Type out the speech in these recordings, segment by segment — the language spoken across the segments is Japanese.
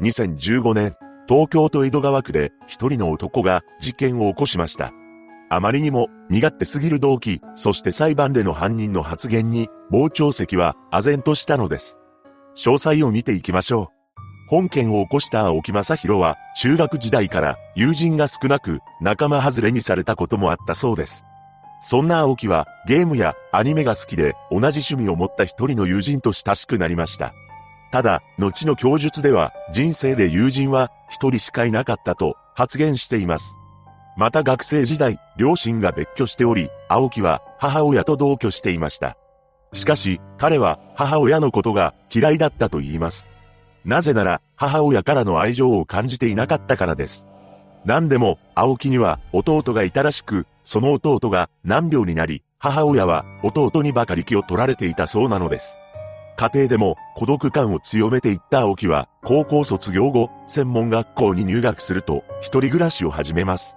2015年、東京都江戸川区で一人の男が事件を起こしました。あまりにも身勝手すぎる動機、そして裁判での犯人の発言に、傍聴席は唖然としたのです。詳細を見ていきましょう。本件を起こした青木正宏は、中学時代から友人が少なく、仲間外れにされたこともあったそうです。そんな青木は、ゲームやアニメが好きで、同じ趣味を持った一人の友人と親しくなりました。ただ、後の供述では、人生で友人は一人しかいなかったと発言しています。また学生時代、両親が別居しており、青木は母親と同居していました。しかし、彼は母親のことが嫌いだったと言います。なぜなら、母親からの愛情を感じていなかったからです。何でも、青木には弟がいたらしく、その弟が難病になり、母親は弟にばかり気を取られていたそうなのです。家庭でも孤独感を強めていった青木は、高校卒業後、専門学校に入学すると、一人暮らしを始めます。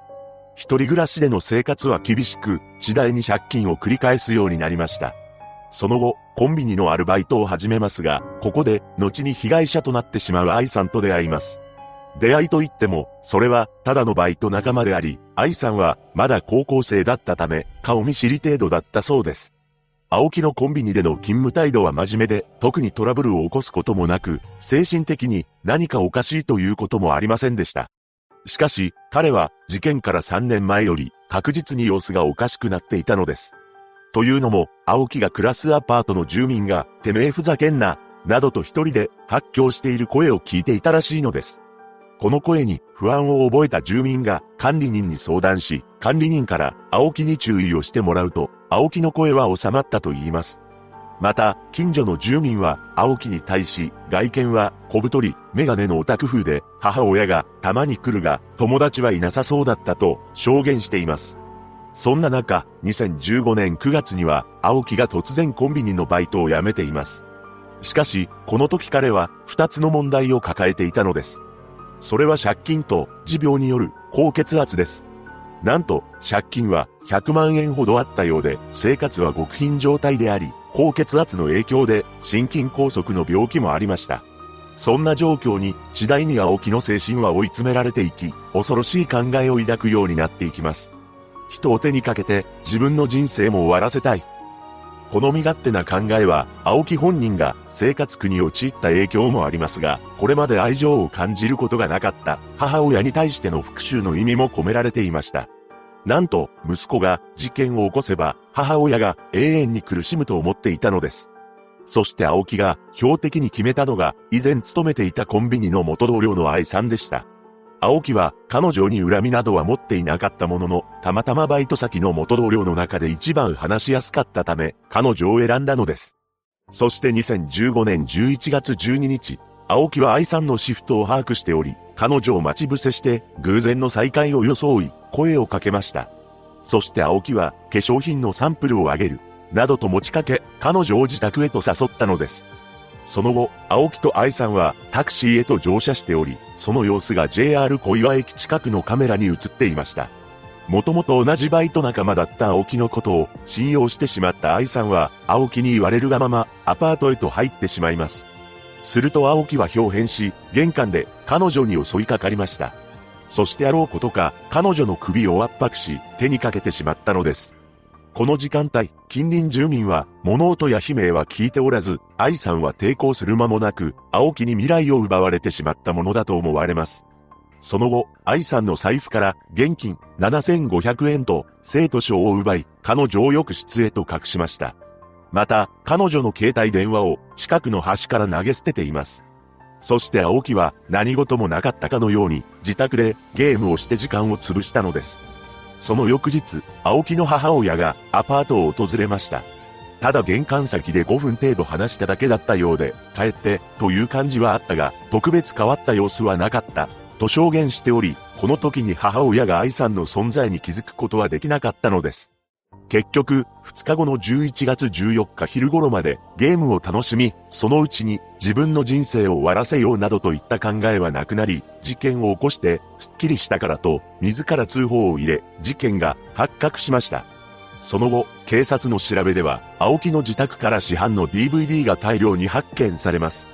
一人暮らしでの生活は厳しく、次第に借金を繰り返すようになりました。その後、コンビニのアルバイトを始めますが、ここで、後に被害者となってしまう愛さんと出会います。出会いといっても、それは、ただのバイト仲間であり、愛さんは、まだ高校生だったため、顔見知り程度だったそうです。青木のコンビニでの勤務態度は真面目で、特にトラブルを起こすこともなく、精神的に何かおかしいということもありませんでした。しかし、彼は事件から3年前より確実に様子がおかしくなっていたのです。というのも、青木が暮らすアパートの住民が、てめえふざけんな、などと一人で発狂している声を聞いていたらしいのです。この声に不安を覚えた住民が管理人に相談し、管理人から青木に注意をしてもらうと、青木の声は収まったと言います。また、近所の住民は、青木に対し、外見は小太り、メガネのオタク風で、母親がたまに来るが、友達はいなさそうだったと証言しています。そんな中、2015年9月には、青木が突然コンビニのバイトを辞めています。しかし、この時彼は、二つの問題を抱えていたのです。それは借金と持病による高血圧です。なんと、借金は100万円ほどあったようで、生活は極貧状態であり、高血圧の影響で心筋梗塞の病気もありました。そんな状況に次第に青木の精神は追い詰められていき、恐ろしい考えを抱くようになっていきます。人を手にかけて自分の人生も終わらせたい。この身勝手な考えは、青木本人が生活苦に陥った影響もありますが、これまで愛情を感じることがなかった母親に対しての復讐の意味も込められていました。なんと、息子が事件を起こせば、母親が永遠に苦しむと思っていたのです。そして青木が標的に決めたのが、以前勤めていたコンビニの元同僚の愛さんでした。青木は彼女に恨みなどは持っていなかったものの、たまたまバイト先の元同僚の中で一番話しやすかったため、彼女を選んだのです。そして2015年11月12日、青木は愛さんのシフトを把握しており、彼女を待ち伏せして、偶然の再会を装い、声をかけました。そして青木は、化粧品のサンプルをあげる、などと持ちかけ、彼女を自宅へと誘ったのです。その後、青木と愛さんはタクシーへと乗車しており、その様子が JR 小岩駅近くのカメラに映っていました。もともと同じバイト仲間だった青木のことを信用してしまった愛さんは、青木に言われるがままアパートへと入ってしまいます。すると青木は表変し、玄関で彼女に襲いかかりました。そしてあろうことか、彼女の首を圧迫し、手にかけてしまったのです。この時間帯、近隣住民は物音や悲鳴は聞いておらず、愛さんは抵抗する間もなく、青木に未来を奪われてしまったものだと思われます。その後、愛さんの財布から現金7500円と生徒証を奪い、彼女を浴室へと隠しました。また、彼女の携帯電話を近くの橋から投げ捨てています。そして青木は何事もなかったかのように自宅でゲームをして時間を潰したのです。その翌日、青木の母親がアパートを訪れました。ただ玄関先で5分程度話しただけだったようで、帰ってという感じはあったが、特別変わった様子はなかった、と証言しており、この時に母親が愛さんの存在に気づくことはできなかったのです。結局、2日後の11月14日昼頃までゲームを楽しみ、そのうちに自分の人生を終わらせようなどといった考えはなくなり、事件を起こしてスッキリしたからと自ら通報を入れ、事件が発覚しました。その後、警察の調べでは、青木の自宅から市販の DVD が大量に発見されます。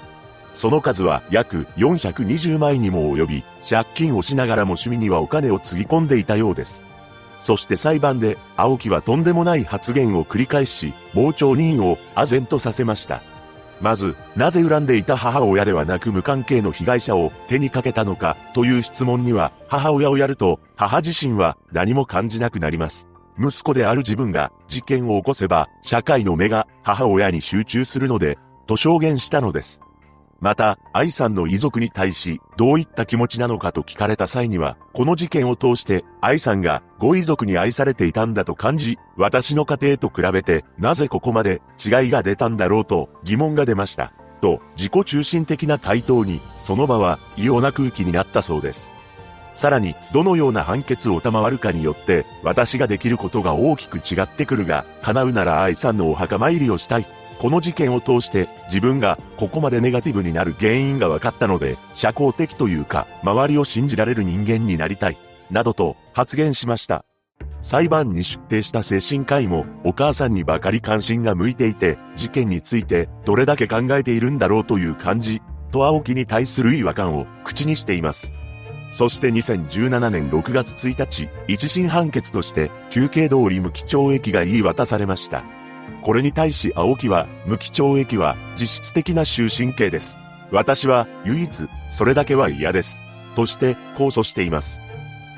その数は約420枚にも及び、借金をしながらも趣味にはお金をつぎ込んでいたようです。そして裁判で、青木はとんでもない発言を繰り返し、傍聴人を唖然とさせました。まず、なぜ恨んでいた母親ではなく無関係の被害者を手にかけたのかという質問には、母親をやると、母自身は何も感じなくなります。息子である自分が事件を起こせば、社会の目が母親に集中するので、と証言したのです。また、愛さんの遺族に対し、どういった気持ちなのかと聞かれた際には、この事件を通して、愛さんがご遺族に愛されていたんだと感じ、私の家庭と比べて、なぜここまで違いが出たんだろうと疑問が出ました。と、自己中心的な回答に、その場は異様な空気になったそうです。さらに、どのような判決を賜るかによって、私ができることが大きく違ってくるが、叶うなら愛さんのお墓参りをしたい。この事件を通して自分がここまでネガティブになる原因が分かったので、社交的というか、周りを信じられる人間になりたい、などと発言しました。裁判に出廷した精神科医もお母さんにばかり関心が向いていて、事件についてどれだけ考えているんだろうという感じ、と青木に対する違和感を口にしています。そして2017年6月1日、一審判決として、休憩通り無期懲役が言い渡されました。これに対し青木は、無期懲役は実質的な終身刑です。私は唯一、それだけは嫌です。として控訴しています。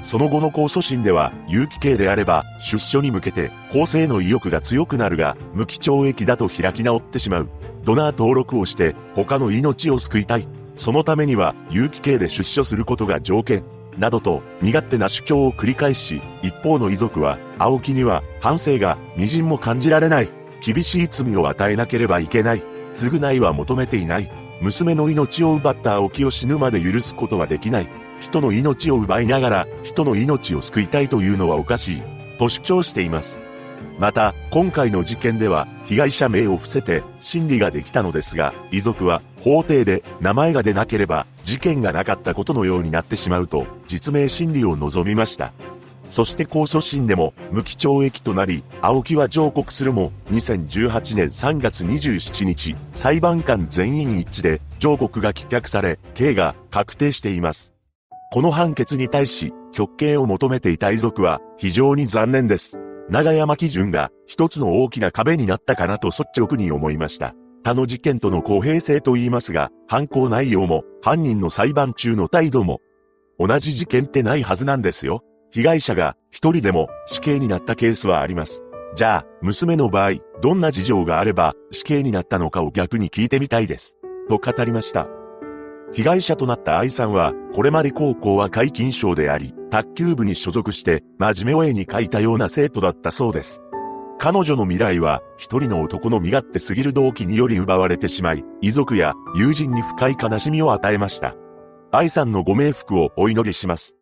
その後の控訴審では、有期刑であれば、出所に向けて、公正の意欲が強くなるが、無期懲役だと開き直ってしまう。ドナー登録をして、他の命を救いたい。そのためには、有期刑で出所することが条件。などと、身勝手な主張を繰り返し、一方の遺族は、青木には、反省が、微塵も感じられない。厳しい罪を与えなければいけない。償いは求めていない。娘の命を奪った青木を死ぬまで許すことはできない。人の命を奪いながら人の命を救いたいというのはおかしい。と主張しています。また、今回の事件では、被害者名を伏せて、審理ができたのですが、遺族は、法廷で名前が出なければ、事件がなかったことのようになってしまうと、実名審理を望みました。そして控訴審でも無期懲役となり、青木は上告するも、2018年3月27日、裁判官全員一致で上告が棄却され、刑が確定しています。この判決に対し、極刑を求めていた遺族は非常に残念です。長山基準が一つの大きな壁になったかなと率直に思いました。他の事件との公平性と言いますが、犯行内容も犯人の裁判中の態度も同じ事件ってないはずなんですよ。被害者が一人でも死刑になったケースはあります。じゃあ、娘の場合、どんな事情があれば死刑になったのかを逆に聞いてみたいです。と語りました。被害者となった愛さんは、これまで高校は皆勤賞であり、卓球部に所属して真面目を絵に描いたような生徒だったそうです。彼女の未来は、一人の男の身勝手すぎる動機により奪われてしまい、遺族や友人に深い悲しみを与えました。愛さんのご冥福をお祈りします。